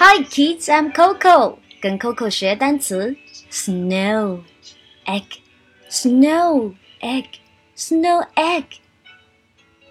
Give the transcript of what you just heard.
Hi kids, I'm Coco。跟 Coco 学单词：snow egg, snow egg, snow egg。